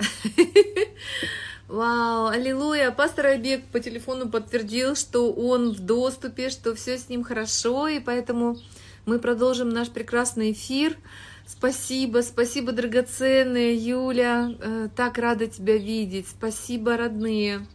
Вау, аллилуйя. Пастор Айбек по телефону подтвердил, что он в доступе, что все с ним хорошо, и поэтому мы продолжим наш прекрасный эфир. Спасибо, спасибо, драгоценная Юля. Э, так рада тебя видеть. Спасибо, родные.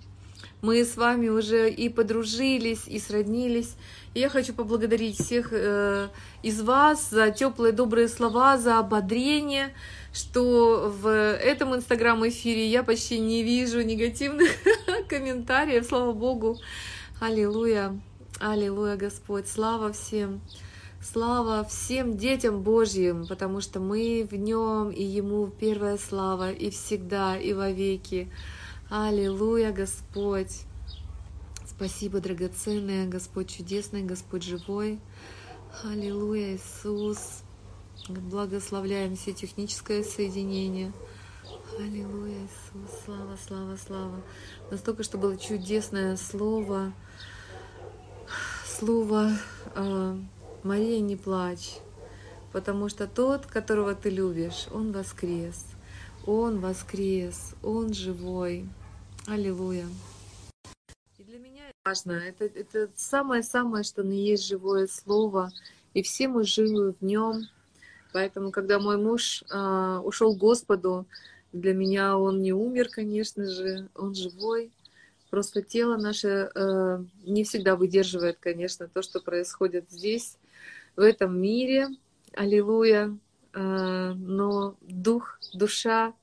Мы с вами уже и подружились, и сроднились. И я хочу поблагодарить всех э, из вас за теплые, добрые слова, за ободрение, что в этом инстаграм-эфире я почти не вижу негативных комментариев, слава Богу. Аллилуйя, аллилуйя, Господь, слава всем. Слава всем детям Божьим, потому что мы в нем, и Ему первая слава, и всегда, и во веки. Аллилуйя, Господь. Спасибо, драгоценная, Господь чудесный, Господь живой. Аллилуйя, Иисус. Благословляем все техническое соединение. Аллилуйя, Иисус. Слава, слава, слава. Настолько, что было чудесное слово. Слово э, Мария, не плачь, потому что тот, которого ты любишь, он воскрес. Он воскрес, он живой. Аллилуйя. И для меня важно. Это, это самое-самое, что на есть живое слово. И все мы живы в нем. Поэтому, когда мой муж э, ушел к Господу, для меня он не умер, конечно же, он живой. Просто тело наше э, не всегда выдерживает, конечно, то, что происходит здесь в этом мире. Аллилуйя. А, но дух, душа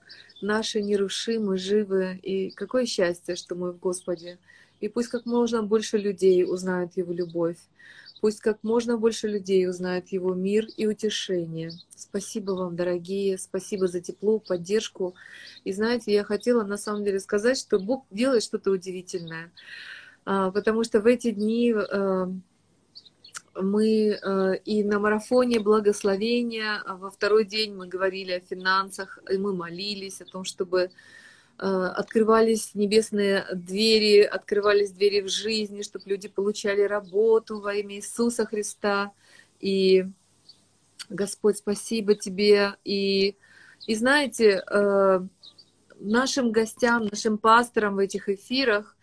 наши нерушимы, живы. И какое счастье, что мы в Господе. И пусть как можно больше людей узнают Его любовь. Пусть как можно больше людей узнают Его мир и утешение. Спасибо вам, дорогие, спасибо за тепло, поддержку. И знаете, я хотела на самом деле сказать, что Бог делает что-то удивительное. А, потому что в эти дни а, мы э, и на марафоне благословения, а во второй день мы говорили о финансах, и мы молились о том, чтобы э, открывались небесные двери, открывались двери в жизни, чтобы люди получали работу во имя Иисуса Христа. И Господь, спасибо тебе. И, и знаете, э, нашим гостям, нашим пасторам в этих эфирах –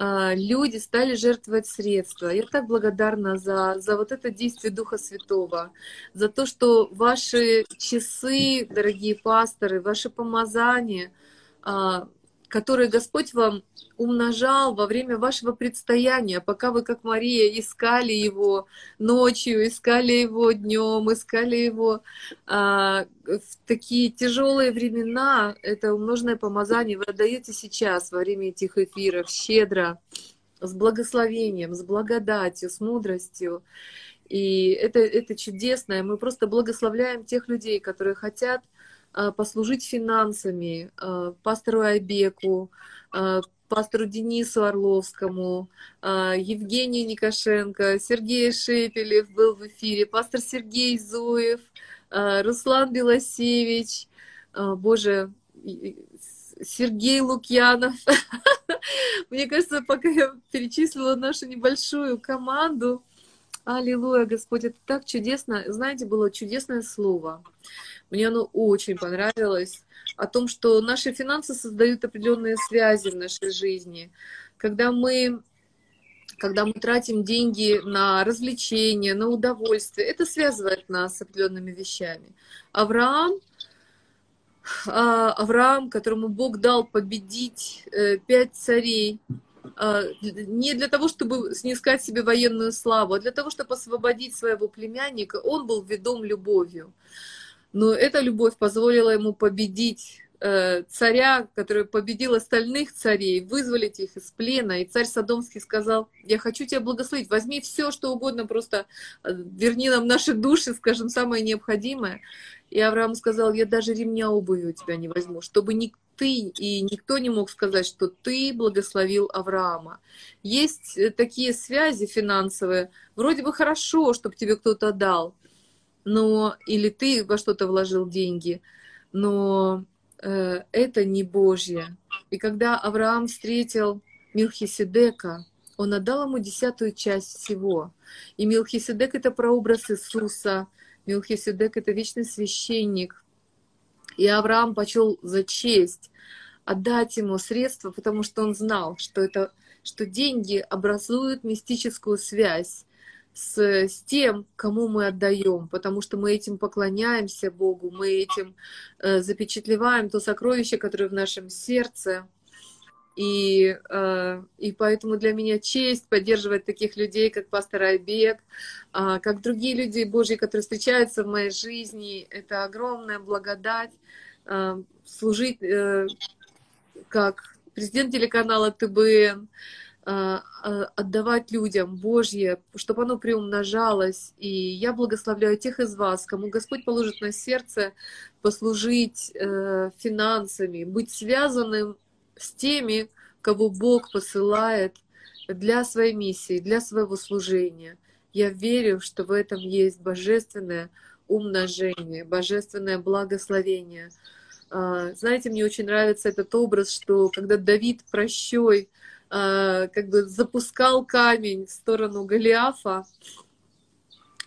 люди стали жертвовать средства. Я так благодарна за, за вот это действие Духа Святого, за то, что ваши часы, дорогие пасторы, ваши помазания, а, которые Господь вам умножал во время вашего предстояния, пока вы, как Мария, искали его ночью, искали его днем, искали его а, в такие тяжелые времена. Это умноженное помазание вы отдаете сейчас во время этих эфиров щедро, с благословением, с благодатью, с мудростью. И это, это чудесно. И мы просто благословляем тех людей, которые хотят послужить финансами а, пастору Айбеку, а, пастору Денису Орловскому, Евгению Никошенко, Сергей Шепелев был в эфире, пастор Сергей Зуев, Руслан Белосевич, боже, Сергей Лукьянов. Мне кажется, пока я перечислила нашу небольшую команду, Аллилуйя, Господь, это так чудесно. Знаете, было чудесное слово. Мне оно очень понравилось. О том, что наши финансы создают определенные связи в нашей жизни. Когда мы когда мы тратим деньги на развлечения, на удовольствие, это связывает нас с определенными вещами. Авраам, а, Авраам, которому Бог дал победить э, пять царей, не для того, чтобы снискать себе военную славу, а для того, чтобы освободить своего племянника, он был ведом любовью. Но эта любовь позволила ему победить царя, который победил остальных царей, вызволить их из плена. И царь Содомский сказал, я хочу тебя благословить, возьми все, что угодно, просто э, верни нам наши души, скажем, самое необходимое. И Авраам сказал, я даже ремня обуви у тебя не возьму, чтобы ни ты и никто не мог сказать, что ты благословил Авраама. Есть э, такие связи финансовые, вроде бы хорошо, чтобы тебе кто-то дал, но или ты во что-то вложил деньги, но э, это не Божье. И когда Авраам встретил Милхиседека, он отдал ему десятую часть всего. И Милхиседек — это прообраз Иисуса. Милхиседек — это вечный священник. И Авраам почел за честь отдать ему средства, потому что он знал, что, это, что деньги образуют мистическую связь с, с тем, кому мы отдаем, потому что мы этим поклоняемся Богу, мы этим э, запечатлеваем то сокровище, которое в нашем сердце. И, э, и поэтому для меня честь поддерживать таких людей, как пастор Айбек, э, как другие люди Божьи, которые встречаются в моей жизни. Это огромная благодать э, служить э, как президент телеканала ТБН, отдавать людям Божье, чтобы оно приумножалось. И я благословляю тех из вас, кому Господь положит на сердце послужить э, финансами, быть связанным с теми, кого Бог посылает для своей миссии, для своего служения. Я верю, что в этом есть божественное умножение, божественное благословение. А, знаете, мне очень нравится этот образ, что когда Давид прощой как бы запускал камень в сторону Голиафа,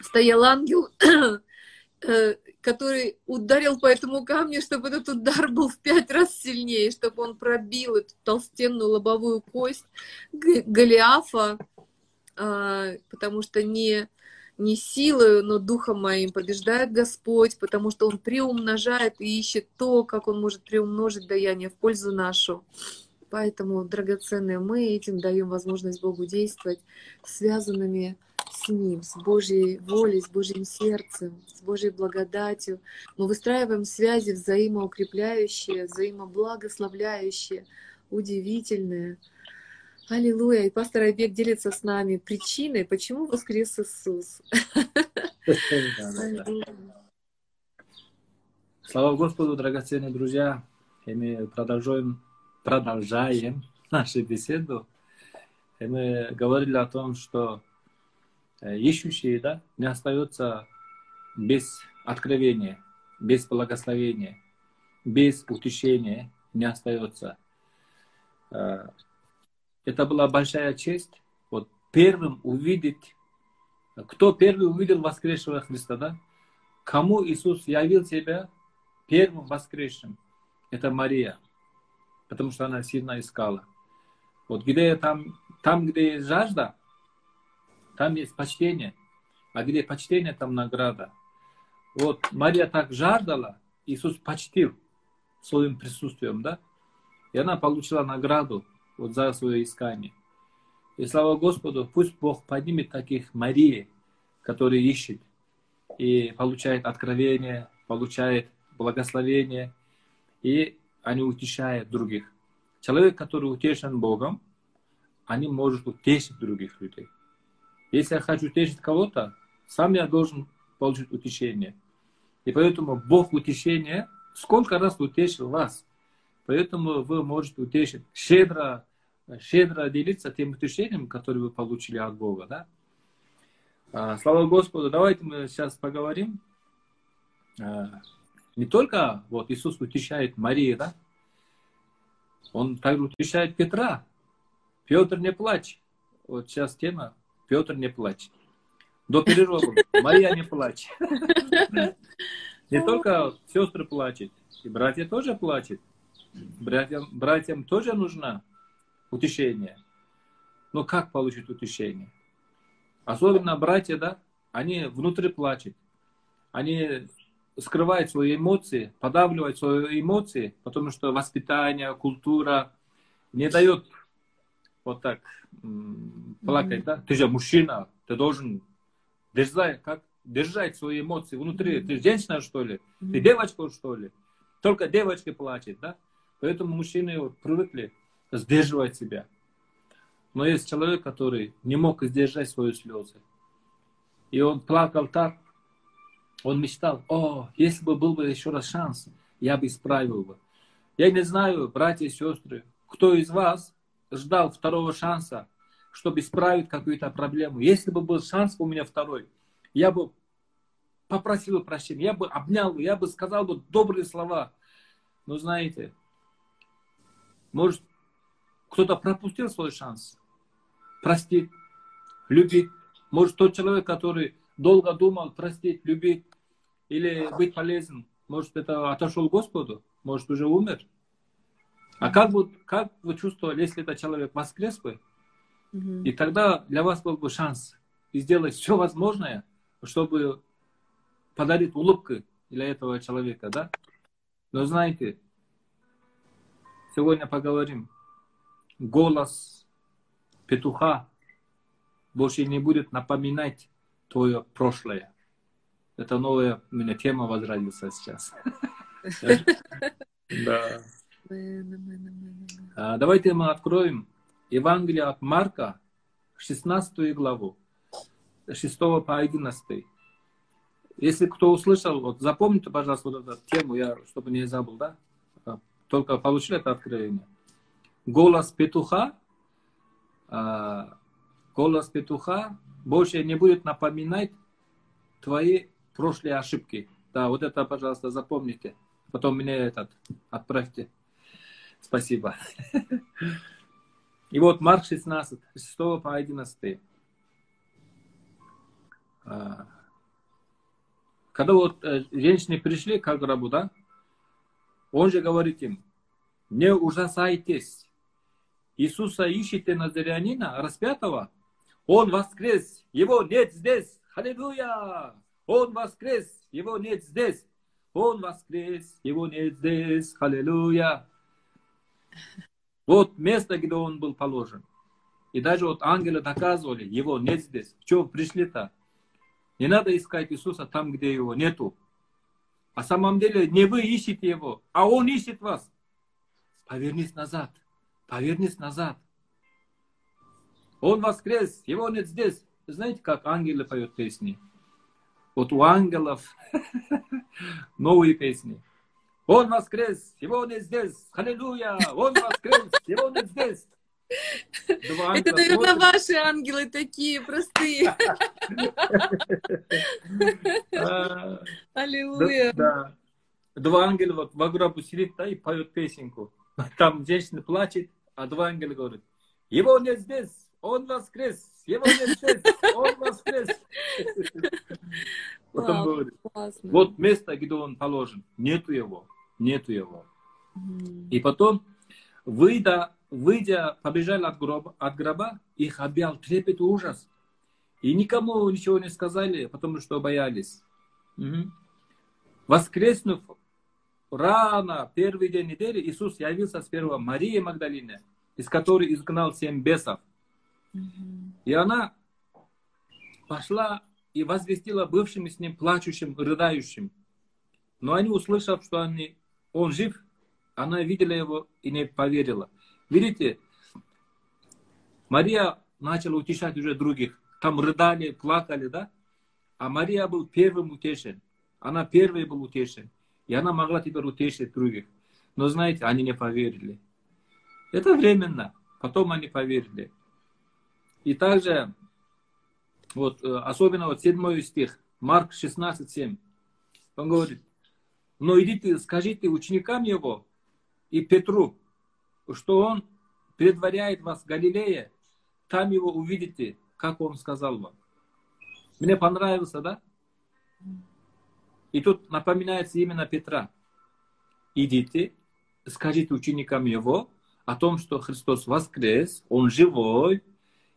стоял ангел, э, который ударил по этому камню, чтобы этот удар был в пять раз сильнее, чтобы он пробил эту толстенную лобовую кость Голиафа, а, потому что не, не силою, но духом моим побеждает Господь, потому что Он приумножает и ищет то, как Он может приумножить даяние в пользу нашу. Поэтому, драгоценные, мы этим даем возможность Богу действовать связанными с Ним, с Божьей волей, с Божьим сердцем, с Божьей благодатью. Мы выстраиваем связи взаимоукрепляющие, взаимоблагословляющие, удивительные. Аллилуйя. И пастор Айбек делится с нами причиной, почему воскрес Иисус. Слава Господу, драгоценные друзья. И мы продолжаем продолжаем нашу беседу. И мы говорили о том, что э, ищущие да, не остаются без откровения, без благословения, без утешения не остается. Э, это была большая честь вот первым увидеть, кто первый увидел воскресшего Христа, да? Кому Иисус явил себя первым воскресшим? Это Мария потому что она сильно искала. Вот где там, там, где есть жажда, там есть почтение. А где почтение, там награда. Вот Мария так жаждала, Иисус почтил своим присутствием, да? И она получила награду вот за свое искание. И слава Господу, пусть Бог поднимет таких Марии, которые ищет и получает откровение, получает благословение и они утешают других. Человек, который утешен Богом, они может утешить других людей. Если я хочу утешить кого-то, сам я должен получить утешение. И поэтому Бог утешение сколько раз утешил вас. Поэтому вы можете утешить, щедро, щедро делиться тем утешением, которое вы получили от Бога. Да? А, слава Господу. Давайте мы сейчас поговорим а, не только вот Иисус утешает Марию, да? Он также утешает Петра. Петр, не плачь. Вот сейчас тема Петр, не плачь. До перерыва. Мария, не плачь. Не только сестры плачут, и братья тоже плачут. Братьям, братьям тоже нужно утешение. Но как получить утешение? Особенно братья, да, они внутри плачут. Они скрывает свои эмоции, подавливает свои эмоции, потому что воспитание, культура не дает вот так плакать, mm-hmm. да? Ты же мужчина, ты должен держать, как держать свои эмоции внутри. Mm-hmm. Ты женщина, что ли? Mm-hmm. Ты девочка, что ли? Только девочки плачут, да? Поэтому мужчины вот привыкли сдерживать себя. Но есть человек, который не мог сдержать свои слезы. И он плакал так, он мечтал, о, если бы был бы еще раз шанс, я бы исправил бы. Я не знаю, братья и сестры, кто из вас ждал второго шанса, чтобы исправить какую-то проблему. Если бы был шанс у меня второй, я бы попросил прощения, я бы обнял, я бы сказал бы добрые слова. Но знаете, может, кто-то пропустил свой шанс. Простить, любить. Может, тот человек, который долго думал простить, любить или быть полезным, Может, это отошел Господу? Может, уже умер? А как, бы, как вы чувствовали, если этот человек воскрес бы? И тогда для вас был бы шанс сделать все возможное, чтобы подарить улыбку для этого человека, да? Но знаете, сегодня поговорим. Голос петуха больше не будет напоминать твое прошлое. Это новая у меня тема возродится сейчас. Да. А, давайте мы откроем Евангелие от Марка, 16 главу, 6 по 11. Если кто услышал, вот запомните, пожалуйста, вот эту тему, я, чтобы не забыл, да? А, только получили это откровение. Голос петуха, а, голос петуха больше не будет напоминать твои прошлые ошибки. Да, вот это, пожалуйста, запомните. Потом мне этот отправьте. Спасибо. И вот Марк 16, 6 по 11. А, когда вот э, женщины пришли к гробу, да, он же говорит им, не ужасайтесь. Иисуса ищите Назарянина, распятого. Он воскрес, его нет здесь. Аллилуйя! Он воскрес, его нет здесь. Он воскрес, его нет здесь. Аллилуйя! Вот место, где он был положен. И даже вот ангелы доказывали, его нет здесь. В чем пришли-то? Не надо искать Иисуса там, где его нету. А самом деле не вы ищете его, а он ищет вас. Повернись назад. Повернись назад. Он воскрес, его нет здесь. Знаете, как ангелы поют песни? Вот у ангелов новые песни. Он воскрес, его нет здесь. Аллилуйя, он воскрес, его нет здесь. Два Это, наверное, ваши ангелы такие простые. А, Аллилуйя. Два ангела вот в гробу сидит да, и поет песенку. Там женщина плачет, а два ангела говорят, его нет здесь, он воскрес, его нет здесь, он воскрес. Потом говорит, вот место, где он положен, нету его, нету его. И потом, выйдя выйдя, побежали от гроба, от гроба, их объял трепет и ужас. И никому ничего не сказали, потому что боялись. Угу. Воскреснув рано, первый день недели, Иисус явился сперва Марии Магдалине, из которой изгнал семь бесов. И она пошла и возвестила бывшим с ним плачущим, рыдающим. Но они, услышав, что они, он жив, она видела его и не поверила. Видите, Мария начала утешать уже других. Там рыдали, плакали, да? А Мария был первым утешен. Она первой был утешен. И она могла теперь утешить других. Но знаете, они не поверили. Это временно. Потом они поверили. И также, вот, э, особенно вот седьмой стих, Марк 16, 7. Он говорит, но идите, скажите ученикам его и Петру, что он предваряет вас в Галилее, там его увидите, как он сказал вам. Мне понравился, да? И тут напоминается именно Петра. Идите, скажите ученикам его о том, что Христос воскрес, он живой,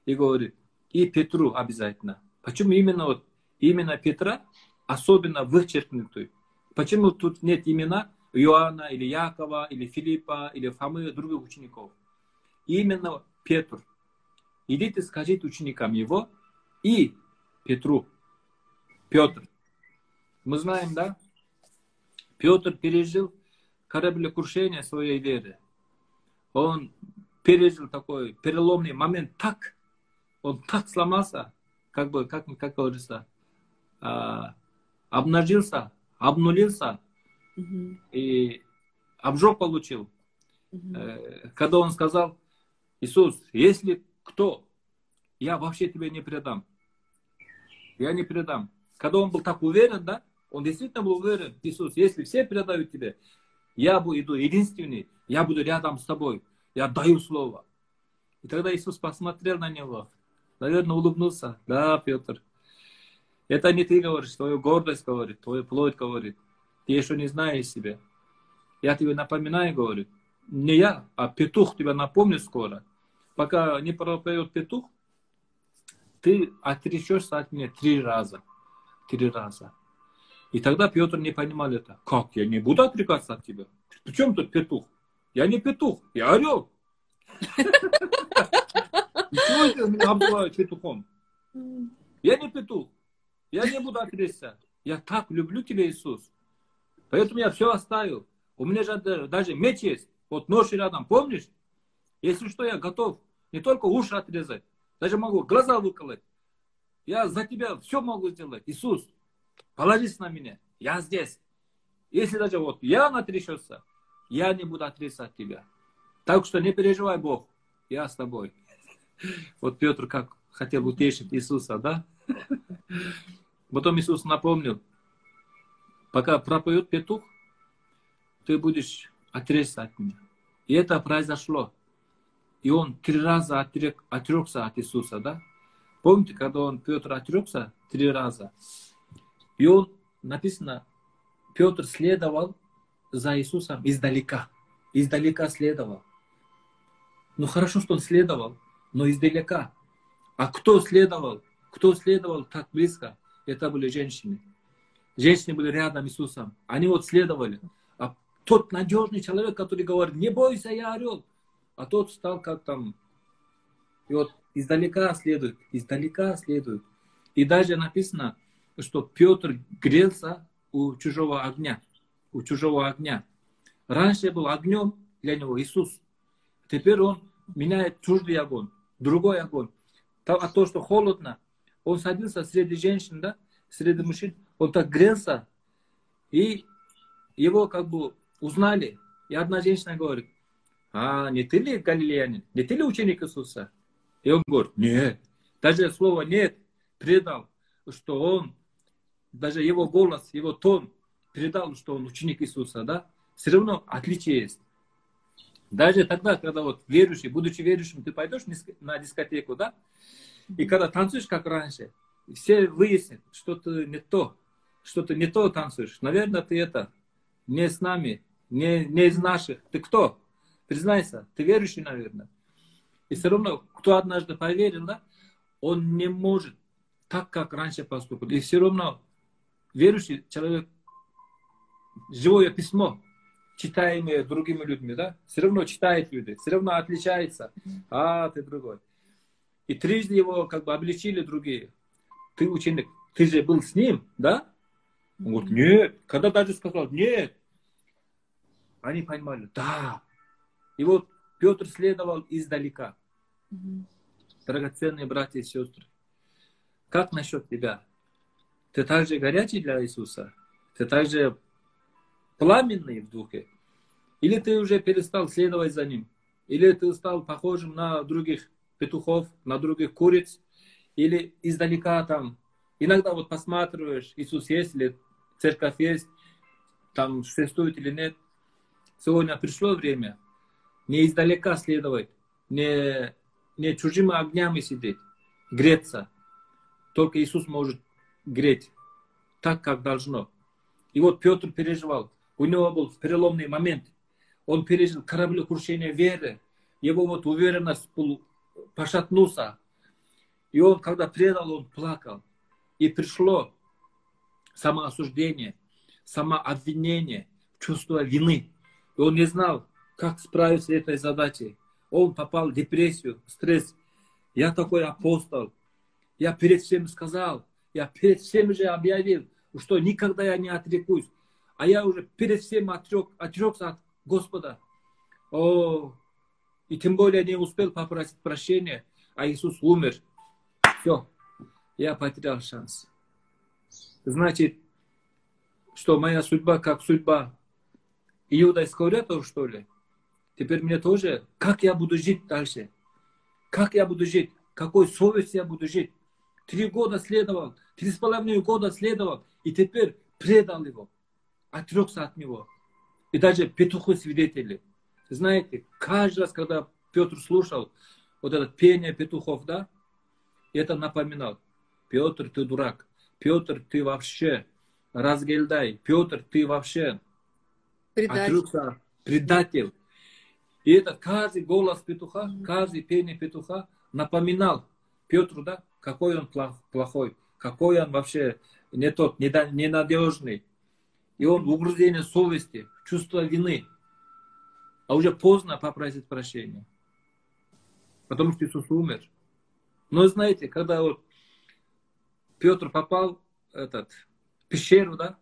и говорит, и Петру обязательно. Почему именно вот именно Петра особенно вычеркнутый? Почему тут нет имена Иоанна, или Якова, или Филиппа, или Фомы, других учеников. именно Петр. Идите скажите ученикам его и Петру. Петр. Мы знаем, да? Петр пережил кораблекрушение своей веры. Он пережил такой переломный момент так, он так сломался, как бы, как, как говорится, а, обнажился, обнулился, и обжог получил. Угу. Когда он сказал, Иисус, если кто, я вообще тебе не предам. Я не предам. Когда он был так уверен, да, он действительно был уверен, Иисус, если все предают тебе, я буду единственный, я буду рядом с тобой, я даю слово. И тогда Иисус посмотрел на него, наверное, улыбнулся. Да, Петр, это не ты говоришь, твою гордость говорит, твою плоть говорит. ты еще не знаешь себя. Я тебе напоминаю, говорю, не я, а петух тебя напомнит скоро. Пока не пропоет петух, ты отречешься от меня три раза. Три раза. И тогда Петр не понимал это. Как? Я не буду отрекаться от тебя. Причем тут петух? Я не петух, я орел. Чего ты меня обзываешь петухом? Я не петух. Я не буду отречься. Я так люблю тебя, Иисус. Поэтому я все оставил. У меня же даже меч есть. Вот нож рядом, помнишь? Если что, я готов не только уши отрезать, даже могу глаза выколоть. Я за тебя все могу сделать. Иисус, положись на меня. Я здесь. Если даже вот я натрясется, я не буду отрезаться от тебя. Так что не переживай, Бог. Я с тобой. Вот Петр как хотел утешить Иисуса, да? Потом Иисус напомнил, пока пропоет петух, ты будешь отрезаться от меня. И это произошло. И он три раза отрек, отрекся от Иисуса, да? Помните, когда он, Петр, отрекся три раза? И он, написано, Петр следовал за Иисусом издалека. Издалека следовал. Ну хорошо, что он следовал, но издалека. А кто следовал? Кто следовал так близко? Это были женщины. Женщины были рядом с Иисусом. Они вот следовали. А тот надежный человек, который говорит, не бойся, я орел. А тот стал как там. И вот издалека следует, издалека следует. И даже написано, что Петр грелся у чужого огня. У чужого огня. Раньше был огнем для него Иисус. Теперь он меняет чуждый огонь, другой огонь. А то, что холодно, он садился среди женщин, да, среди мужчин, он так грелся, и его как бы узнали. И одна женщина говорит, а не ты ли галилеянин, не ты ли ученик Иисуса? И он говорит, нет. Даже слово нет предал, что он, даже его голос, его тон передал, что он ученик Иисуса, да? Все равно отличие есть. Даже тогда, когда вот верующий, будучи верующим, ты пойдешь на дискотеку, да? И когда танцуешь, как раньше, все выяснят, что-то не то, что-то не то танцуешь. Наверное, ты это не с нами, не, не из наших. Ты кто? Признайся, ты верующий, наверное. И все равно, кто однажды поверил, да, он не может так, как раньше поступать. И все равно верующий человек, живое письмо, читаемые другими людьми, да, все равно читают люди, все равно отличается. А, ты другой. И трижды его как бы обличили другие. Ты ученик, ты же был с ним, да? Он говорит, нет. Когда даже сказал, нет. Они понимали, да. И вот Петр следовал издалека. Драгоценные братья и сестры, как насчет тебя? Ты также горячий для Иисуса? Ты также пламенный в духе? Или ты уже перестал следовать за ним? Или ты стал похожим на других петухов, на других куриц? Или издалека там, иногда вот посматриваешь, Иисус есть или церковь есть, там существует или нет. Сегодня пришло время не издалека следовать, не, не чужими огнями сидеть, греться. Только Иисус может греть так, как должно. И вот Петр переживал. У него был переломный момент. Он пережил кораблекрушение веры. Его вот уверенность пошатнулся. И он, когда предал, он плакал. И пришло самоосуждение, самообвинение, чувство вины. И он не знал, как справиться с этой задачей. Он попал в депрессию, стресс. Я такой апостол. Я перед всем сказал, я перед всем же объявил, что никогда я не отрекусь. А я уже перед всем отрек, отрекся от Господа. О, и тем более не успел попросить прощения, а Иисус умер. Все, я потерял шанс. Значит, что моя судьба как судьба Иуда Искариотова, что ли? Теперь мне тоже, как я буду жить дальше? Как я буду жить? Какой совестью я буду жить? Три года следовал, три с половиной года следовал, и теперь предал его, отрекся от него. И даже петухи свидетели. Знаете, каждый раз, когда Петр слушал вот это пение петухов, да, это напоминал. Петр, ты дурак. Петр, ты вообще разгильдай, Петр, ты вообще Предатель. отрекся, предатель. И это каждый голос петуха, каждый пение петуха напоминал Петру, да, какой он плохой, какой он вообще не тот, ненадежный. И он угрызение совести, чувство вины. А уже поздно попросить прощения. Потому что Иисус умер. Но знаете, когда вот Петр попал этот, пещеру, да,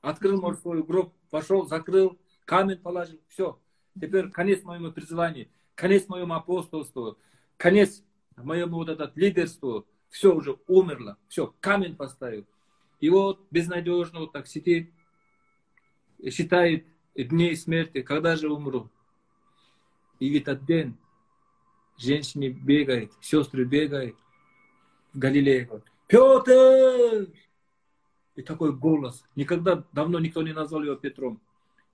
открыл может, свой гроб, пошел, закрыл, камень положил, все. Теперь конец моему призванию, конец моему апостолству, конец моему вот этот лидерству, все уже умерло, все, камень поставил. И вот безнадежно вот так сидит, считает дней смерти, когда же умру. И в этот день женщины бегают, сестры бегают в Галилее. Петр! И такой голос. Никогда давно никто не назвал его Петром.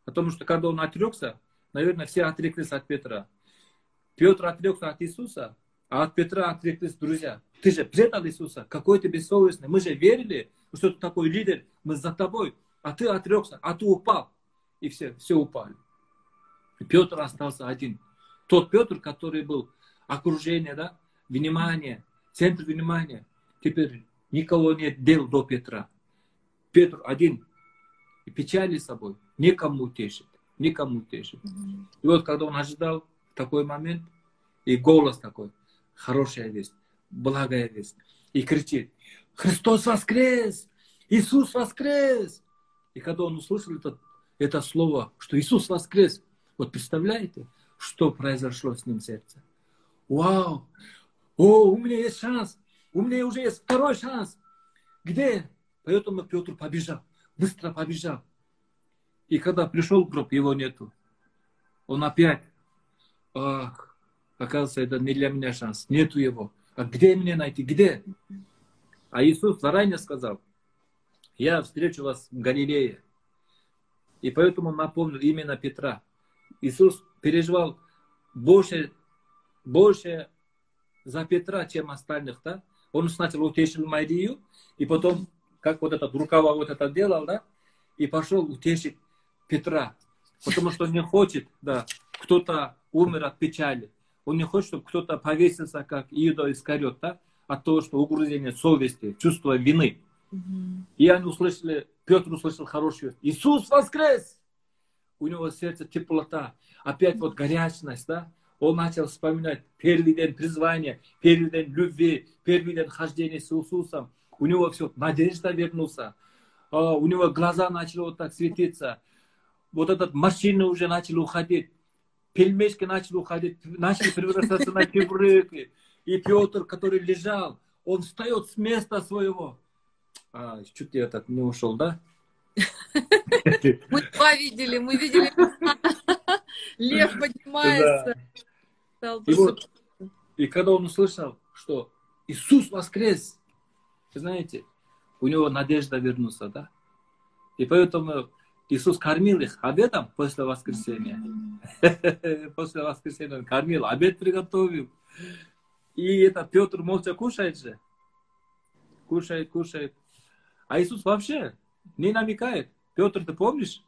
Потому что когда он отрекся, наверное, все отреклись от Петра. Петр отрекся от Иисуса, а от Петра отреклись друзья. Ты же предал Иисуса, какой ты бессовестный. Мы же верили, что ты такой лидер, мы за тобой. А ты отрекся, а ты упал. И все, все упали. И Петр остался один. Тот Петр, который был окружение, да, внимание, центр внимания. Теперь никого нет дел до Петра. Петр один. И печали собой. Никому утешит. Никому утешит. И вот когда он ожидал такой момент, и голос такой, хорошая весть, благая весть. И кричит, Христос воскрес! Иисус воскрес! И когда он услышал это, это слово, что Иисус воскрес, вот представляете, что произошло с ним в сердце? Вау! О, у меня есть шанс! У меня уже есть второй шанс! Где? Поэтому Петр побежал, быстро побежал. И когда пришел в гроб, его нету. Он опять, ах, оказывается, это не для меня шанс, нету его. А где мне найти? Где? А Иисус заранее сказал, я встречу вас в Галилее. И поэтому напомнил именно Петра. Иисус переживал больше, больше за Петра, чем остальных. Да? Он сначала утешил Марию, и потом как вот этот рукава вот это делал, да, и пошел утешить Петра. Потому что не хочет, да, кто-то умер от печали. Он не хочет, чтобы кто-то повесился, как Иуда Искарет, да, от того, что угрызение совести, чувство вины. Mm-hmm. И они услышали, Петр услышал хорошую Иисус воскрес! У него сердце теплота, опять вот горячность, да? Он начал вспоминать первый день призвания, первый день любви, первый день хождения с Иисусом у него все, надежда вернулся, а, у него глаза начали вот так светиться, вот этот морщины уже начали уходить, пельмешки начали уходить, начали превращаться на кибрыки. И Петр, который лежал, он встает с места своего. А, чуть я так не ушел, да? Мы два видели, мы видели, лев поднимается. И, вот, и когда он услышал, что Иисус воскрес, знаете, у него надежда вернуться, да? И поэтому Иисус кормил их обедом после воскресения. после воскресения он кормил, обед приготовил. И это Петр молча кушает же. Кушает, кушает. А Иисус вообще не намекает. Петр, ты помнишь?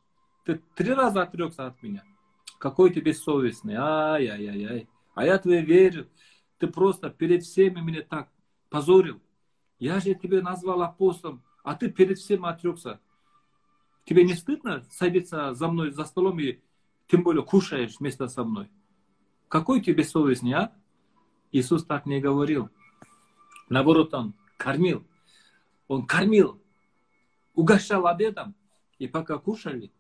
Ты три раза отрекся от меня. Какой ты бессовестный. Ай-яй-яй-яй. А я тебе верю. Ты просто перед всеми меня так позорил. Я же тебя назвал апостолом, а ты перед всем отрекся. Тебе не стыдно садиться за мной за столом и тем более кушаешь вместо со мной? Какой тебе совесть, не а? Иисус так не говорил. Наоборот, он кормил. Он кормил, угощал обедом. И пока кушали,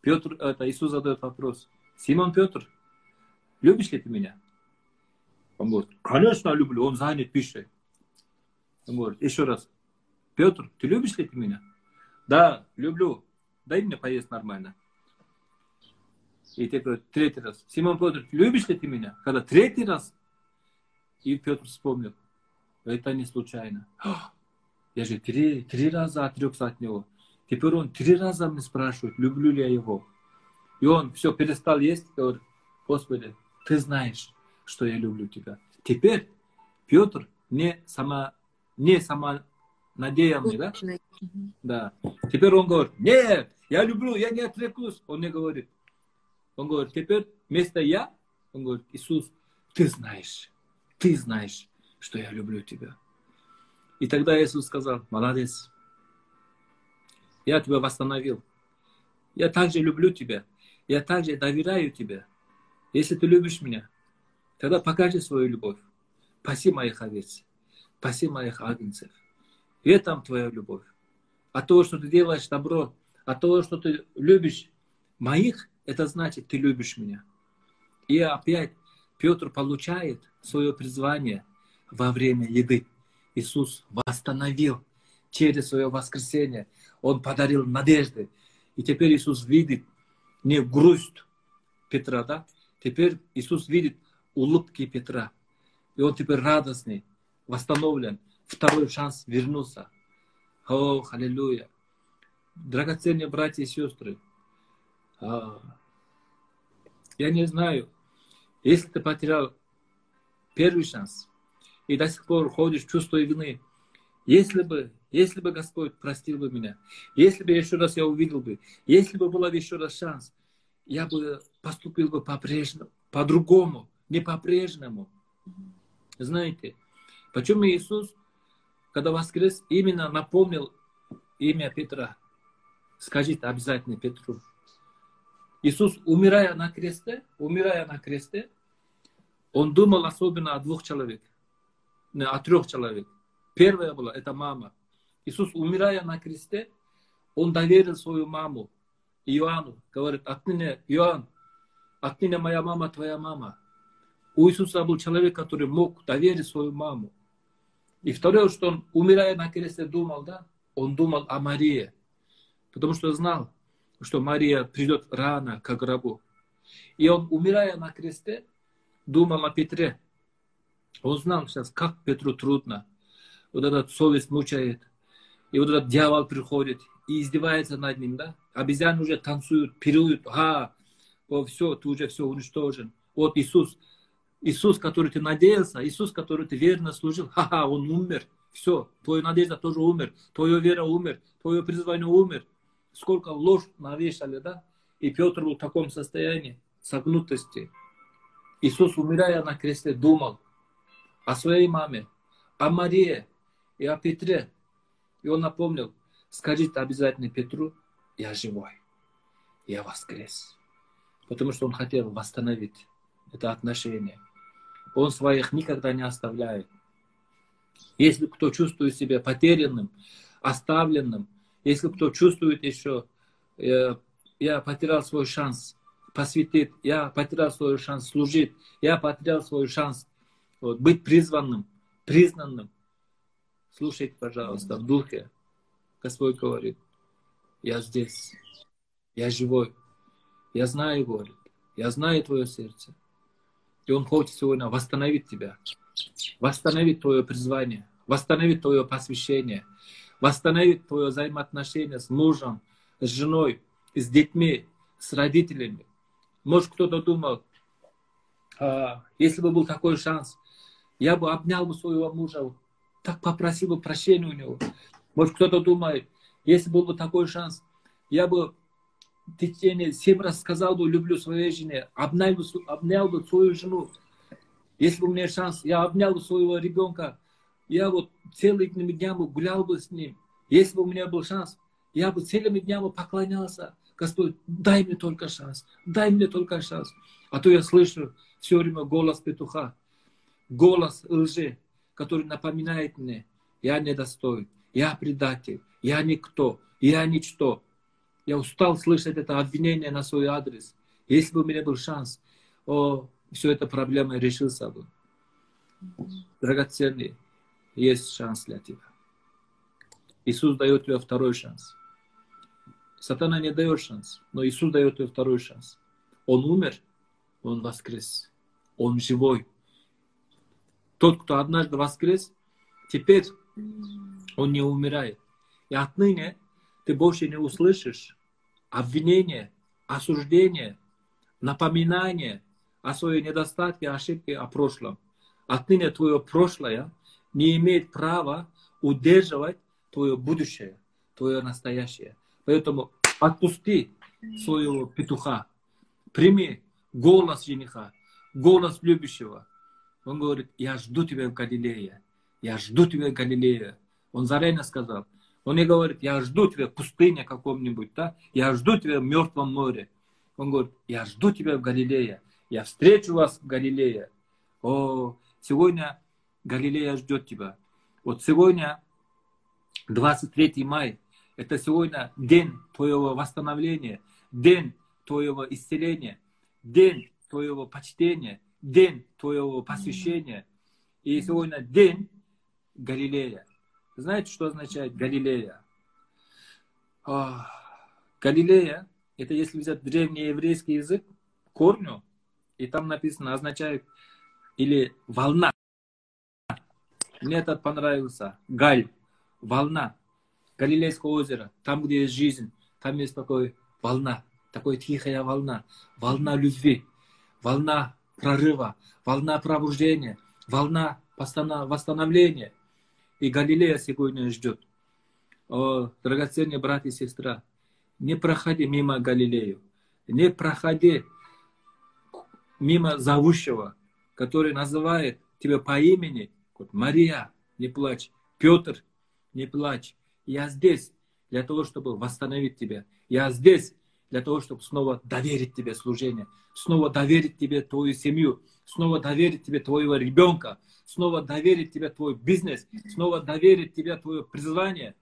Петр, это Иисус задает вопрос. Симон Петр, любишь ли ты меня? Он говорит, конечно люблю, он занят пищей. Он говорит, еще раз, Петр, ты любишь ли ты меня? Да, люблю. Дай мне поесть нормально. И теперь третий раз. Симон Петр, любишь ли ты меня? Когда третий раз, и Петр вспомнил, это не случайно. Я же три, три раза отрекся от него. Теперь он три раза меня спрашивает, люблю ли я его. И он все перестал есть, говорит, Господи, ты знаешь, что я люблю тебя. Теперь Петр не сама не надеянный, да? Да. Теперь он говорит, нет, я люблю, я не отрекусь. Он не говорит. Он говорит, теперь вместо я, он говорит, Иисус, ты знаешь, ты знаешь, что я люблю тебя. И тогда Иисус сказал, молодец, я тебя восстановил. Я также люблю тебя. Я также доверяю тебе. Если ты любишь меня, тогда покажи свою любовь. Спаси моих овец. Спаси моих агнцев. И это твоя любовь. А то, что ты делаешь добро, а то, что ты любишь моих, это значит, ты любишь меня. И опять Петр получает свое призвание во время еды. Иисус восстановил через свое воскресение. Он подарил надежды. И теперь Иисус видит не грусть Петра, да? Теперь Иисус видит улыбки Петра. И он теперь радостный, восстановлен. Второй шанс вернуться. О, аллилуйя. Драгоценные братья и сестры, а, я не знаю, если ты потерял первый шанс и до сих пор ходишь чувство вины, если бы, если бы Господь простил бы меня, если бы еще раз я увидел бы, если бы был еще раз шанс, я бы поступил бы по-прежнему, по-другому, не по-прежнему. Знаете, почему Иисус, когда воскрес, именно напомнил имя Петра? Скажите обязательно Петру. Иисус, умирая на кресте, умирая на кресте, он думал особенно о двух человек, не, о трех человек. Первая была, это мама. Иисус, умирая на кресте, он доверил свою маму Иоанну. Говорит, отныне, Иоанн, отныне моя мама твоя мама. У Иисуса был человек, который мог доверить свою маму. И второе, что он, умирая на кресте, думал, да, он думал о Марии. Потому что знал, что Мария придет рано к гробу. И он, умирая на кресте, думал о Петре. Он знал сейчас, как Петру трудно. Вот этот совесть мучает. И вот этот дьявол приходит и издевается над ним, да? Обезьяны уже танцуют, пируют. А, о, все, ты уже все уничтожен. Вот Иисус, Иисус, который ты надеялся, Иисус, который ты верно служил, ха-ха, он умер. Все, твоя надежда тоже умер, твоя вера умер, твое призвание умер сколько ложь навешали, да? И Петр был в таком состоянии согнутости. Иисус, умирая на кресте, думал о своей маме, о Марии и о Петре. И он напомнил, скажите обязательно Петру, я живой, я воскрес. Потому что он хотел восстановить это отношение. Он своих никогда не оставляет. Если кто чувствует себя потерянным, оставленным, если кто чувствует еще, я, я потерял свой шанс посвятить, я потерял свой шанс служить, я потерял свой шанс вот, быть призванным, признанным. Слушайте, пожалуйста, в духе. Господь говорит, я здесь, я живой, я знаю, говорит, я знаю твое сердце. И Он хочет сегодня восстановить тебя, восстановить твое призвание, восстановить твое посвящение, восстановить твое взаимоотношение с мужем, с женой, с детьми, с родителями. Может, кто-то думал, а, если бы был такой шанс, я бы обнял бы своего мужа, так попросил бы прощения у него. Может, кто-то думает, если был бы такой шанс, я бы в течение семь раз сказал бы, люблю своей жене, обнял бы, обнял бы свою жену. Если бы у меня шанс, я обнял бы своего ребенка, я вот целыми днями гулял бы с ним. Если бы у меня был шанс, я бы целыми днями поклонялся. Господь, дай мне только шанс, дай мне только шанс. А то я слышу все время голос петуха, голос лжи, который напоминает мне, я недостоин, я предатель, я никто, я ничто. Я устал слышать это обвинение на свой адрес. Если бы у меня был шанс, о, все это проблема решился бы. Драгоценный, есть шанс для тебя. Иисус дает тебе второй шанс. Сатана не дает шанс, но Иисус дает тебе второй шанс. Он умер, он воскрес. Он живой. Тот, кто однажды воскрес, теперь он не умирает. И отныне ты больше не услышишь обвинения, осуждения, напоминания о своей недостатке, ошибке, о прошлом. Отныне твое прошлое не имеет права удерживать твое будущее, твое настоящее. Поэтому отпусти своего петуха, прими голос жениха, голос любящего. Он говорит, я жду тебя в Галилее, я жду тебя в Галилее. Он заранее сказал. Он не говорит, я жду тебя в пустыне каком-нибудь, да? я жду тебя в мертвом море. Он говорит, я жду тебя в Галилее, я встречу вас в Галилее. О, сегодня Галилея ждет тебя. Вот сегодня, 23 мая, это сегодня день твоего восстановления, день твоего исцеления, день твоего почтения, день твоего посвящения. И сегодня день Галилея. Знаете, что означает Галилея? О, Галилея, это если взять древний еврейский язык, корню, и там написано, означает или волна. Мне этот понравился. Галь, волна. Галилейское озеро, там, где есть жизнь, там есть такой волна, такой тихая волна, волна любви, волна прорыва, волна пробуждения, волна восстановления. И Галилея сегодня ждет. О, драгоценные братья и сестра, не проходи мимо Галилею, не проходи мимо зовущего, который называет тебя по имени, вот Мария, не плачь, Петр, не плачь, я здесь для того, чтобы восстановить тебя. Я здесь для того, чтобы снова доверить тебе служение, снова доверить тебе твою семью, снова доверить тебе твоего ребенка, снова доверить тебе твой бизнес, снова доверить тебе твое призвание.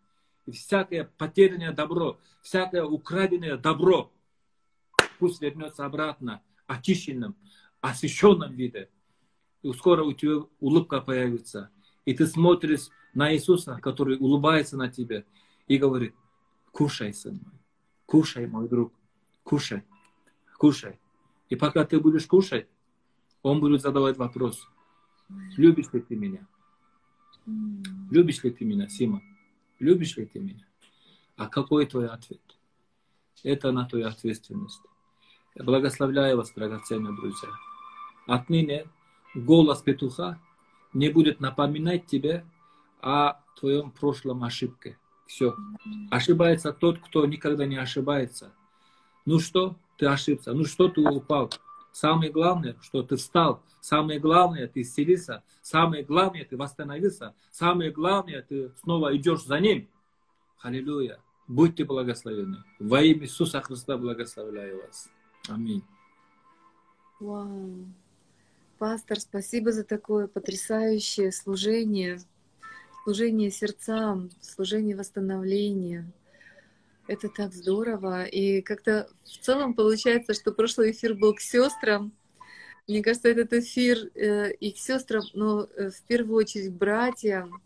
И всякое потерянное добро, всякое украденное добро, пусть вернется обратно очищенным, освященном виде. Скоро у тебя улыбка появится. И ты смотришь на Иисуса, который улыбается на тебя и говорит, кушай, сын мой, кушай, мой друг, кушай, кушай. И пока ты будешь кушать, он будет задавать вопрос, любишь ли ты меня? Любишь ли ты меня, Сима? Любишь ли ты меня? А какой твой ответ? Это на твою ответственность. Я благословляю вас, драгоценные друзья. Отныне голос петуха не будет напоминать тебе о твоем прошлом ошибке. Все. Ошибается тот, кто никогда не ошибается. Ну что, ты ошибся. Ну что, ты упал. Самое главное, что ты встал. Самое главное, ты исцелился. Самое главное, ты восстановился. Самое главное, ты снова идешь за ним. Аллилуйя. Будьте благословены. Во имя Иисуса Христа благословляю вас. Аминь. Вау. Пастор, спасибо за такое потрясающее служение, служение сердцам, служение восстановления. Это так здорово. И как-то в целом получается, что прошлый эфир был к сестрам. Мне кажется, этот эфир э, и к сестрам, но э, в первую очередь к братьям.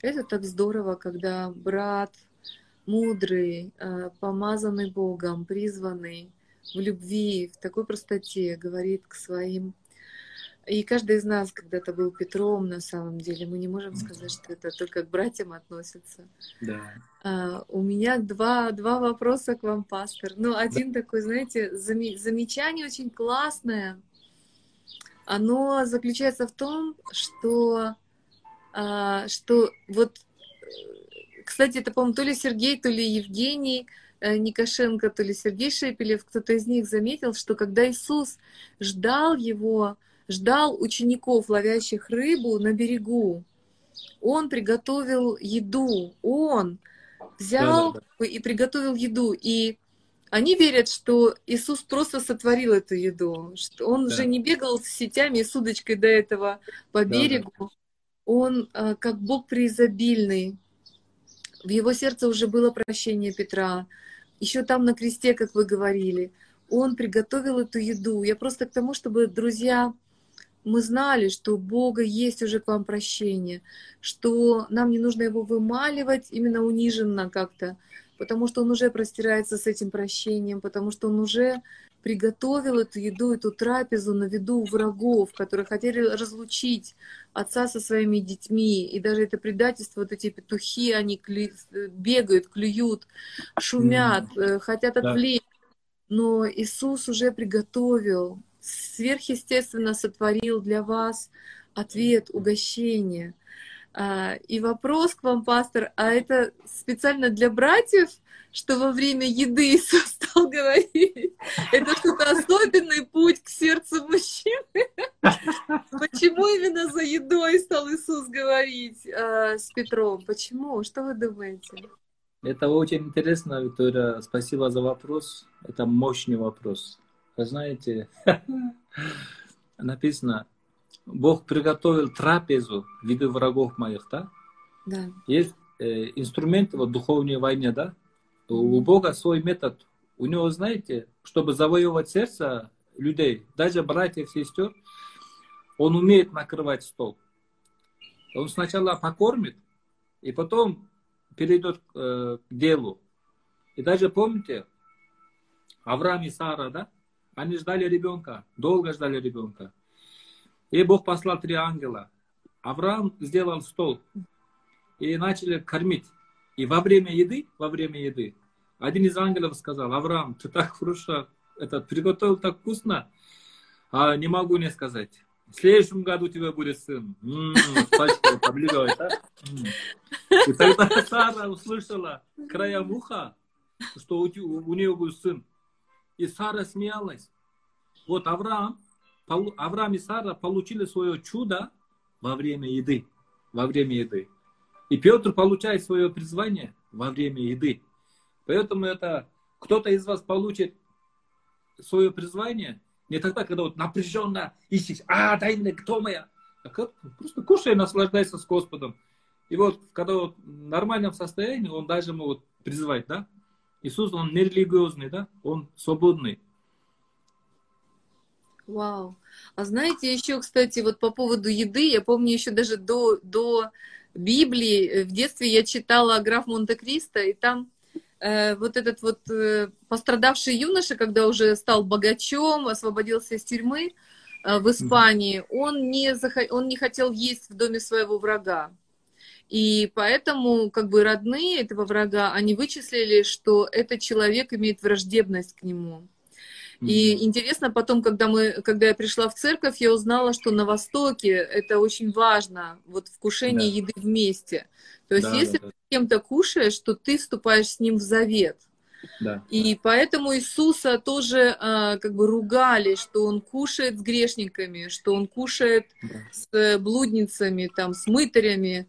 Это так здорово, когда брат мудрый, э, помазанный Богом, призванный в любви, в такой простоте говорит к своим и каждый из нас когда-то был Петром на самом деле. Мы не можем сказать, что это только к братьям относится. Да. А, у меня два, два вопроса к вам, пастор. Ну, один да. такой, знаете, зам, замечание очень классное. Оно заключается в том, что, а, что вот, кстати, это, по-моему, то ли Сергей, то ли Евгений, э, Никошенко, то ли Сергей Шепелев, кто-то из них заметил, что когда Иисус ждал его ждал учеников, ловящих рыбу на берегу. Он приготовил еду, он взял да, да, да. и приготовил еду. И они верят, что Иисус просто сотворил эту еду, что Он да. же не бегал с сетями и с удочкой до этого по берегу. Да, да. Он а, как Бог преизобильный. В его сердце уже было прощение Петра. Еще там на кресте, как вы говорили, он приготовил эту еду. Я просто к тому, чтобы, друзья, мы знали, что у Бога есть уже к вам прощение, что нам не нужно его вымаливать именно униженно как-то, потому что он уже простирается с этим прощением, потому что он уже приготовил эту еду, эту трапезу на виду врагов, которые хотели разлучить отца со своими детьми. И даже это предательство, вот эти петухи, они клю... бегают, клюют, шумят, mm-hmm. хотят отвлечь. Но Иисус уже приготовил сверхъестественно сотворил для вас ответ, угощение. А, и вопрос к вам, пастор, а это специально для братьев, что во время еды Иисус стал говорить? Это что-то особенный путь к сердцу мужчины? Почему именно за едой стал Иисус говорить э, с Петром? Почему? Что вы думаете? Это очень интересно, Виктория. Спасибо за вопрос. Это мощный вопрос. Вы знаете, написано, Бог приготовил трапезу в виду врагов моих, да? Да. Есть э, инструменты в духовной войне, да? У Бога свой метод. У него, знаете, чтобы завоевывать сердце людей, даже братьев, сестер, он умеет накрывать стол. Он сначала покормит, и потом перейдет э, к делу. И даже помните, Авраам и Сара, да? Они ждали ребенка, долго ждали ребенка. И Бог послал три ангела. Авраам сделал стол и начали кормить. И во время еды, во время еды, один из ангелов сказал, Авраам, ты так хорошо этот, приготовил так вкусно, а не могу не сказать. В следующем году у тебя будет сын. Пачка подливает, да? И тогда Сара услышала краем уха, что у, у нее будет сын. И Сара смеялась. Вот Авраам Авраам и Сара получили свое чудо во время еды. Во время еды. И Петр получает свое призвание во время еды. Поэтому это кто-то из вас получит свое призвание не тогда, когда вот напряженно ищешь, а, дай мне, кто моя? А просто кушай наслаждайся с Господом. И вот, когда вот в нормальном состоянии, он даже может призывать, да? Иисус, он не религиозный, да? Он свободный. Вау. А знаете, еще, кстати, вот по поводу еды, я помню еще даже до, до Библии, э, в детстве я читала «Граф Монте-Кристо», и там э, вот этот вот э, пострадавший юноша, когда уже стал богачом, освободился из тюрьмы э, в Испании, он, не зах... он не хотел есть в доме своего врага. И поэтому как бы родные этого врага, они вычислили, что этот человек имеет враждебность к нему. И интересно потом, когда, мы, когда я пришла в церковь, я узнала, что на Востоке это очень важно, вот вкушение да. еды вместе. То есть да, если да, да. ты с кем-то кушаешь, то ты вступаешь с ним в завет. Да. И поэтому Иисуса тоже а, как бы ругали, что он кушает с грешниками, что он кушает да. с блудницами, там, с мытарями.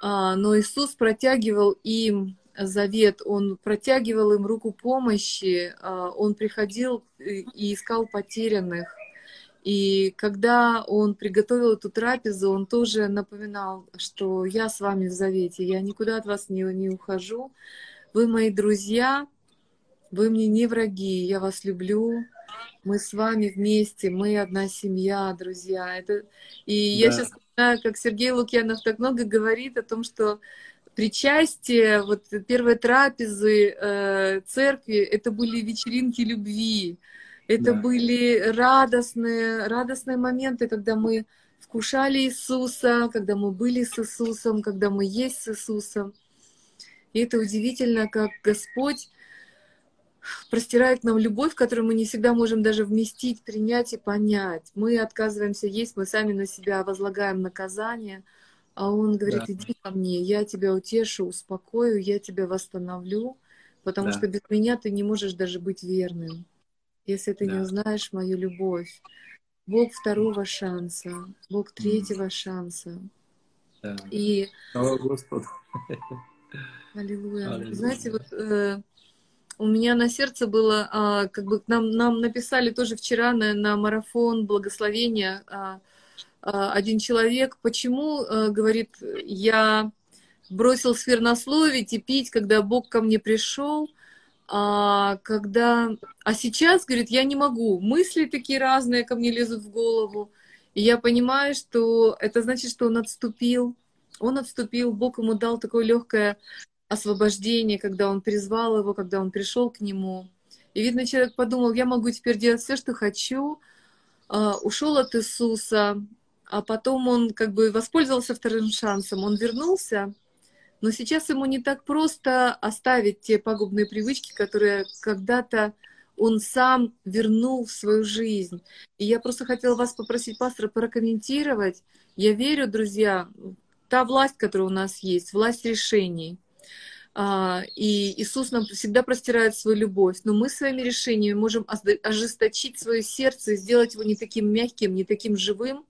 А, но Иисус протягивал им завет, он протягивал им руку помощи, а, он приходил и искал потерянных. И когда он приготовил эту трапезу, он тоже напоминал, что я с вами в завете, я никуда от вас не, не ухожу. Вы мои друзья, вы мне не враги, я вас люблю, мы с вами вместе, мы одна семья, друзья. Это... И да. я сейчас как Сергей Лукьянов так много говорит о том, что причастие, вот первые трапезы э, церкви, это были вечеринки любви, это да. были радостные, радостные моменты, когда мы вкушали Иисуса, когда мы были с Иисусом, когда мы есть с Иисусом. И это удивительно, как Господь простирает нам любовь, которую мы не всегда можем даже вместить, принять и понять. Мы отказываемся есть, мы сами на себя возлагаем наказание — а он говорит, да. иди ко мне, я тебя утешу, успокою, я тебя восстановлю, потому да. что без меня ты не можешь даже быть верным, если ты да. не узнаешь мою любовь. Бог второго шанса, Бог третьего mm. шанса. Да. И... Слава Господу. Аллилуйя. Аллилуйя. Знаете, вот э, у меня на сердце было, э, как бы нам, нам написали тоже вчера на, на марафон благословения э, а, один человек, почему, говорит, я бросил сфернословить и пить, когда Бог ко мне пришел, а когда, а сейчас, говорит, я не могу, мысли такие разные ко мне лезут в голову, и я понимаю, что это значит, что он отступил, он отступил, Бог ему дал такое легкое освобождение, когда он призвал его, когда он пришел к нему. И видно, человек подумал, я могу теперь делать все, что хочу, а, ушел от Иисуса, а потом он как бы воспользовался вторым шансом, он вернулся, но сейчас ему не так просто оставить те пагубные привычки, которые когда-то он сам вернул в свою жизнь. И я просто хотела вас попросить, пастора, прокомментировать. Я верю, друзья, та власть, которая у нас есть, власть решений. А, и Иисус нам всегда простирает свою любовь, но мы своими решениями можем ожесточить свое сердце сделать его не таким мягким, не таким живым,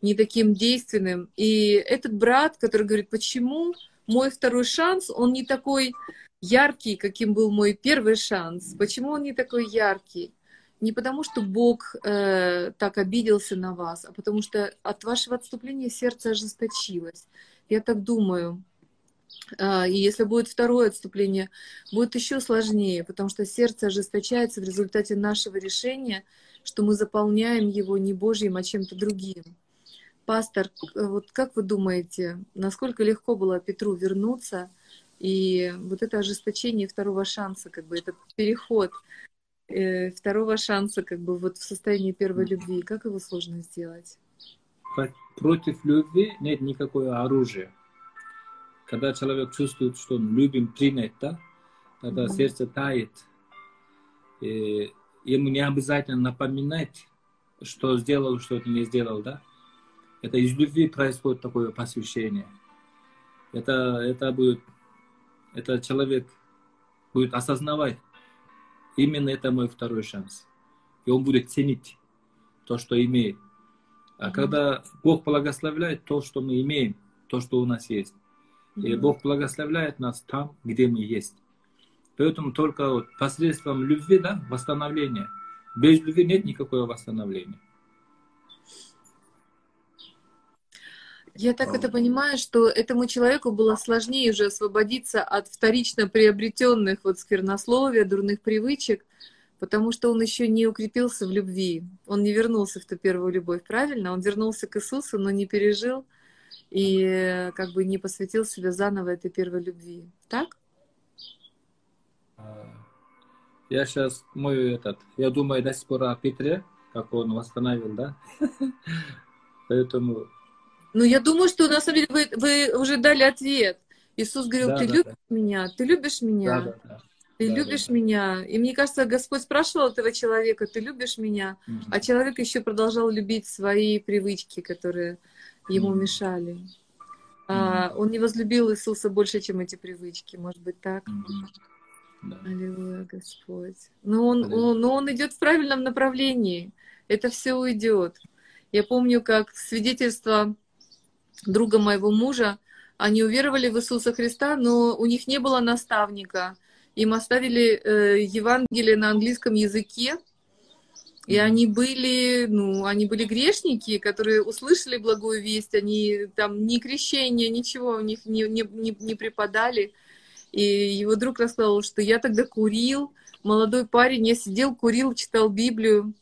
не таким действенным. И этот брат, который говорит, почему мой второй шанс, он не такой яркий, каким был мой первый шанс. Почему он не такой яркий? Не потому, что Бог э, так обиделся на вас, а потому что от вашего отступления сердце ожесточилось. Я так думаю. Э, и если будет второе отступление, будет еще сложнее, потому что сердце ожесточается в результате нашего решения, что мы заполняем его не Божьим, а чем-то другим. Пастор, вот как вы думаете, насколько легко было Петру вернуться и вот это ожесточение второго шанса, как бы этот переход э, второго шанса, как бы вот в состоянии первой любви, как его сложно сделать? Против любви нет никакого оружия. Когда человек чувствует, что он любим, принят, да, тогда mm-hmm. сердце тает. И ему не обязательно напоминать, что сделал, что не сделал, да. Это из любви происходит такое посвящение. Это, это будет, это человек будет осознавать, именно это мой второй шанс. И он будет ценить то, что имеет. А mm-hmm. когда Бог благословляет то, что мы имеем, то, что у нас есть. И Бог благословляет нас там, где мы есть. Поэтому только вот посредством любви, да, восстановление. Без любви нет никакого восстановления. Я так это понимаю, что этому человеку было сложнее уже освободиться от вторично приобретенных вот сквернословия, дурных привычек, потому что он еще не укрепился в любви. Он не вернулся в ту первую любовь, правильно? Он вернулся к Иисусу, но не пережил и как бы не посвятил себя заново этой первой любви. Так? А, я сейчас мой этот, я думаю до сих пор о Петре, как он восстановил, да? Поэтому ну, я думаю, что на самом деле вы, вы уже дали ответ. Иисус говорил, да, ты да, любишь да. меня, ты любишь меня, да, да, да. ты да, любишь да, меня. И мне кажется, Господь спрашивал этого человека, ты любишь меня, угу. а человек еще продолжал любить свои привычки, которые ему мешали. А, он не возлюбил Иисуса больше, чем эти привычки, может быть так? Да. Аллилуйя, Господь. Но он, он, но он идет в правильном направлении. Это все уйдет. Я помню, как свидетельство друга моего мужа, они уверовали в Иисуса Христа, но у них не было наставника. Им оставили э, Евангелие на английском языке, и они были, ну, они были грешники, которые услышали благую весть, они там ни крещения, ничего у них не, не, не, не преподали. И его друг рассказал, что я тогда курил, молодой парень, я сидел, курил, читал Библию,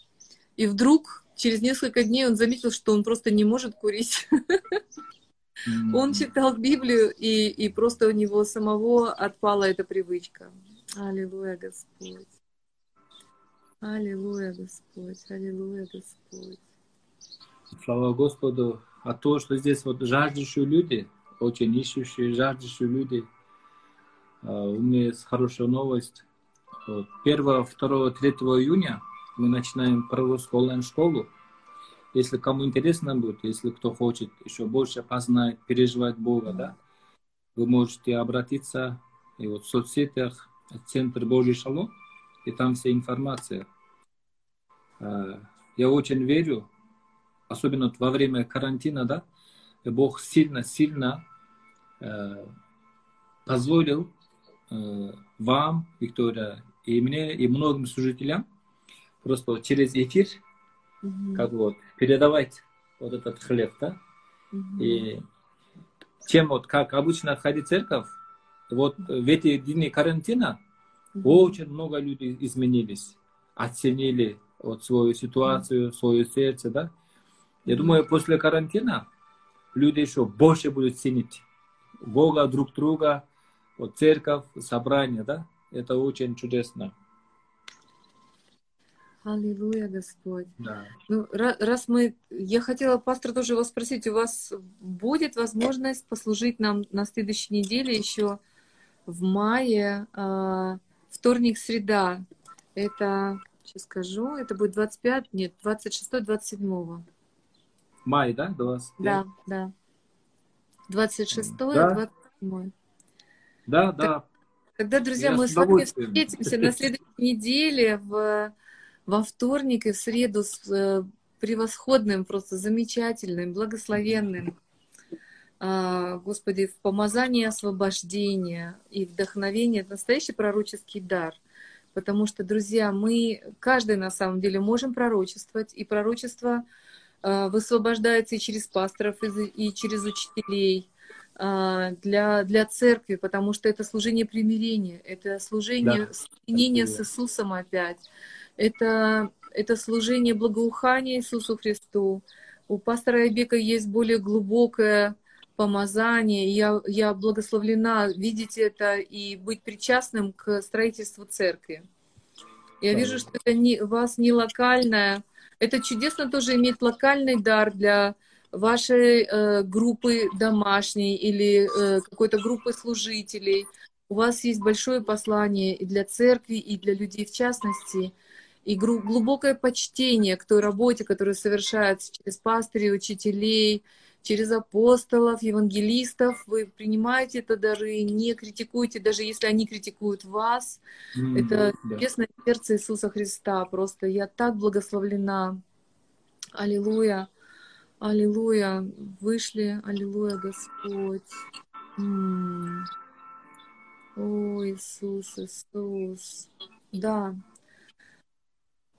и вдруг через несколько дней он заметил, что он просто не может курить. Он читал Библию, и, и просто у него самого отпала эта привычка. Аллилуйя, Господь. Аллилуйя, Господь. Аллилуйя, Господь. Слава Господу. А то, что здесь вот жаждущие люди, очень ищущие, жаждущие люди, а, у меня есть хорошая новость. 1, 2, 3 июня мы начинаем прорусскую онлайн-школу. Если кому интересно будет, если кто хочет еще больше познать, переживать Бога, да, вы можете обратиться и вот в соцсетях Центр Божий Шалом, и там вся информация. А, я очень верю, особенно во время карантина, да, Бог сильно-сильно э, позволил э, вам, Виктория, и мне, и многим служителям просто через эфир Угу. Как вот передавать вот этот хлеб, да? Угу. И чем вот, как обычно ходить в церковь, вот в эти дни карантина очень много людей изменились, оценили вот свою ситуацию, свое сердце, да? Я думаю, после карантина люди еще больше будут ценить Бога, друг друга, вот церковь, собрание, да? Это очень чудесно. Аллилуйя, Господь. Да. Ну, раз мы... Я хотела, пастор, тоже вас спросить, у вас будет возможность послужить нам на следующей неделе еще в мае, э, вторник, среда. Это, сейчас скажу, это будет 25, нет, 26-27. Май, да, 25? Да, да. 26 Да. 27 Да, да. Тогда, друзья, Я мы с с вами встретимся на следующей неделе в, во вторник и в среду с э, превосходным, просто замечательным, благословенным, Господи, в помазании освобождения и вдохновения. Это настоящий пророческий дар. Потому что, друзья, мы, каждый на самом деле, можем пророчествовать, и пророчество а, высвобождается и через пасторов, и через учителей а, для, для церкви, потому что это служение примирения, это служение Да. соединения с Иисусом опять, это, это служение благоухания Иисусу Христу. У пастора Айбека есть более глубокое помазание. Я, я благословлена видеть это и быть причастным к строительству церкви. Я вижу, что это не, у вас не локальное. Это чудесно тоже иметь локальный дар для вашей э, группы домашней или э, какой-то группы служителей. У вас есть большое послание и для церкви, и для людей в частности, и глубокое почтение к той работе, которая совершается через пастырей, учителей, через апостолов, евангелистов. Вы принимаете это дары, не критикуете, даже если они критикуют вас. М, Это да. честное сердце Иисуса Христа. Просто я так благословлена. Аллилуйя. Аллилуйя. Вышли. Аллилуйя, Господь. М. О, Иисус, Иисус. Да.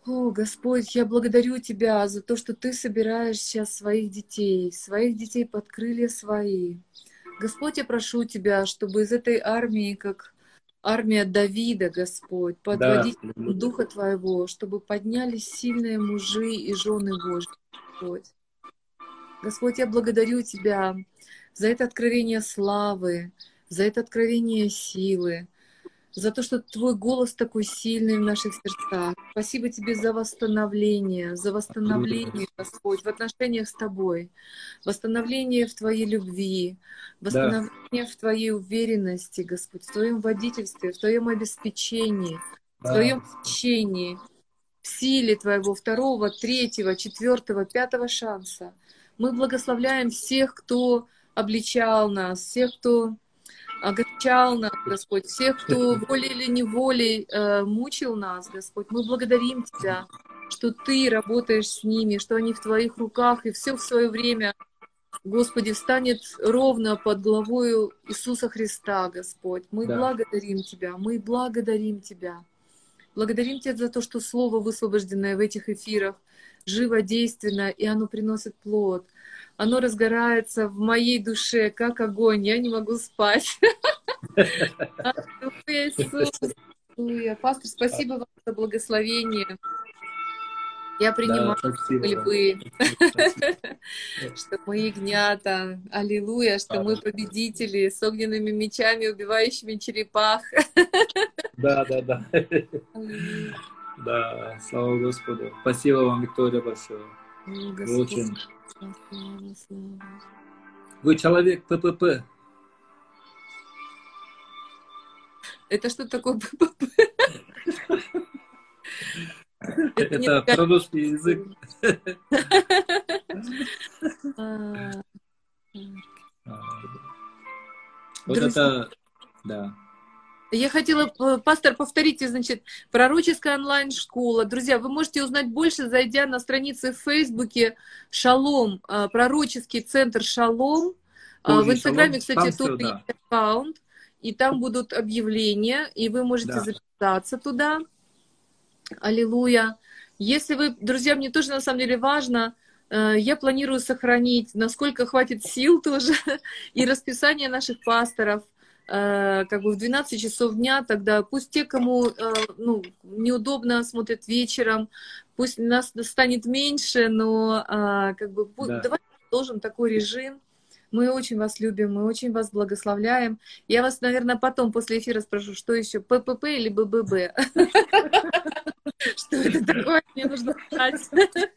О, Господь, я благодарю Тебя за то, что Ты собираешь сейчас своих детей, своих детей под крылья свои. Господь, я прошу Тебя, чтобы из этой армии, как армия Давида, Господь, под Да. Духа Твоего, чтобы поднялись сильные мужи и жены Божьи, Господь. Господь, я благодарю Тебя за это откровение славы, за это откровение силы, за то, что Твой голос такой сильный в наших сердцах. Спасибо Тебе за восстановление, за восстановление, Господь, в отношениях с Тобой, восстановление в Твоей любви, восстановление в Твоей уверенности, Господь, в Твоем водительстве, в Твоем обеспечении, в Да. Твоем течении, в силе Твоего второго, третьего, четвертого, пятого шанса. Мы благословляем всех, кто обличал нас, всех, кто огорчал нас, Господь, всех, кто волей или неволей э, мучил нас, Господь. Мы благодарим Тебя, что Ты работаешь с ними, что они в Твоих руках, и все в свое время, Господи, встанет ровно под главою Иисуса Христа, Господь. Мы Да. благодарим Тебя, мы благодарим Тебя. Благодарим Тебя за то, что Слово, высвобожденное в этих эфирах, живо, действенно, и оно приносит плод. Оно разгорается в моей душе, как огонь. Я не могу спать. Пастор, спасибо вам за благословение. Я принимаю Да, Спасибо. что мы ягнята. Аллилуйя, что мы победители с огненными мечами, убивающими черепах. Да, да, да. Да, слава Господу. Спасибо вам, Виктория, большое. Вы очень. человек ППП. Это что такое ППП? Это прорусский язык. А, Вот это, да. Я хотела, э, пастор, повторите, значит, пророческая онлайн-школа. Друзья, вы можете узнать больше, зайдя на страницы в Фейсбуке Шалом, э, пророческий центр Шалом. А, Тоже В Инстаграме, Шалом, кстати, тоже да. есть аккаунт, и там будут объявления, и вы можете Да. записаться туда. Аллилуйя. Если вы, друзья, мне тоже на самом деле важно, э, я планирую сохранить, насколько хватит сил тоже, и расписание наших пасторов, э, как бы в 12 часов дня, тогда пусть те, кому э, ну, неудобно смотрят вечером, пусть нас станет меньше, но э, как бы Да. давайте должен такой режим. Мы очень вас любим, мы очень вас благословляем. Я вас, наверное, потом после эфира спрошу, что еще, ППП или БББ? Что это такое? Мне нужно знать.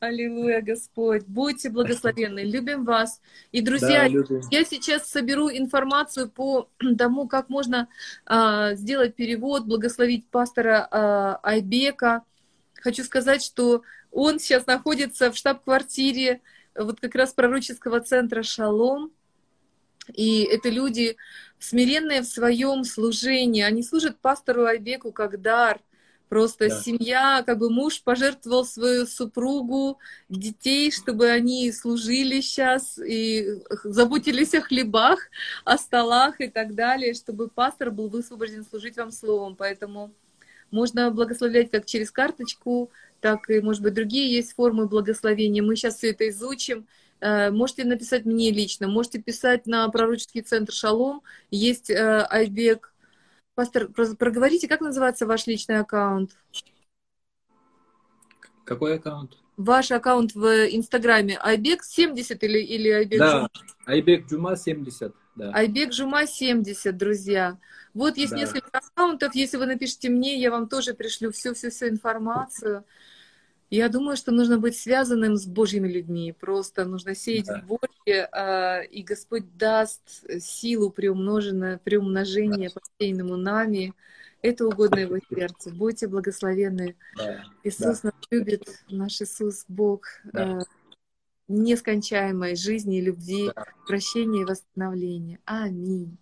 Аллилуйя, Господь. Будьте благословенны. Любим вас. И, друзья, Да, я сейчас соберу информацию по тому, как можно а, сделать перевод, благословить пастора а, Айбека. Хочу сказать, что он сейчас находится в штаб-квартире вот как раз пророческого центра «Шалом». И это люди смиренные в своем служении. Они служат пастору Айбеку как дар. Просто Да. семья, как бы муж пожертвовал свою супругу, детей, чтобы они служили сейчас и заботились о хлебах, о столах и так далее, чтобы пастор был высвобожден служить вам словом. Поэтому можно благословлять как через карточку, так и, может быть, другие есть формы благословения. Мы сейчас все это изучим. Э, Можете написать мне лично, можете писать на пророческий центр Шалом. Есть э, Айбек. Пастор, про- проговорите, как называется ваш личный аккаунт? Какой аккаунт? Ваш аккаунт в Инстаграме Айбек 70 или, или Айбек Да, Жума? Айбек Джума 70. Да. Айбек Жума 70, друзья. Вот есть Да. несколько аккаунтов. Если вы напишите мне, я вам тоже пришлю всю-всю-всю информацию. Я думаю, что нужно быть связанным с Божьими людьми. Просто нужно сеять Да. в Боге, а, и Господь даст силу приумноженное, приумножение посеянному нами. Это угодно Его сердцу. Будьте благословенны. Да. Иисус нас любит, наш Иисус Бог Да. э, нескончаемой жизни любви, Да. прощения и восстановления. Аминь.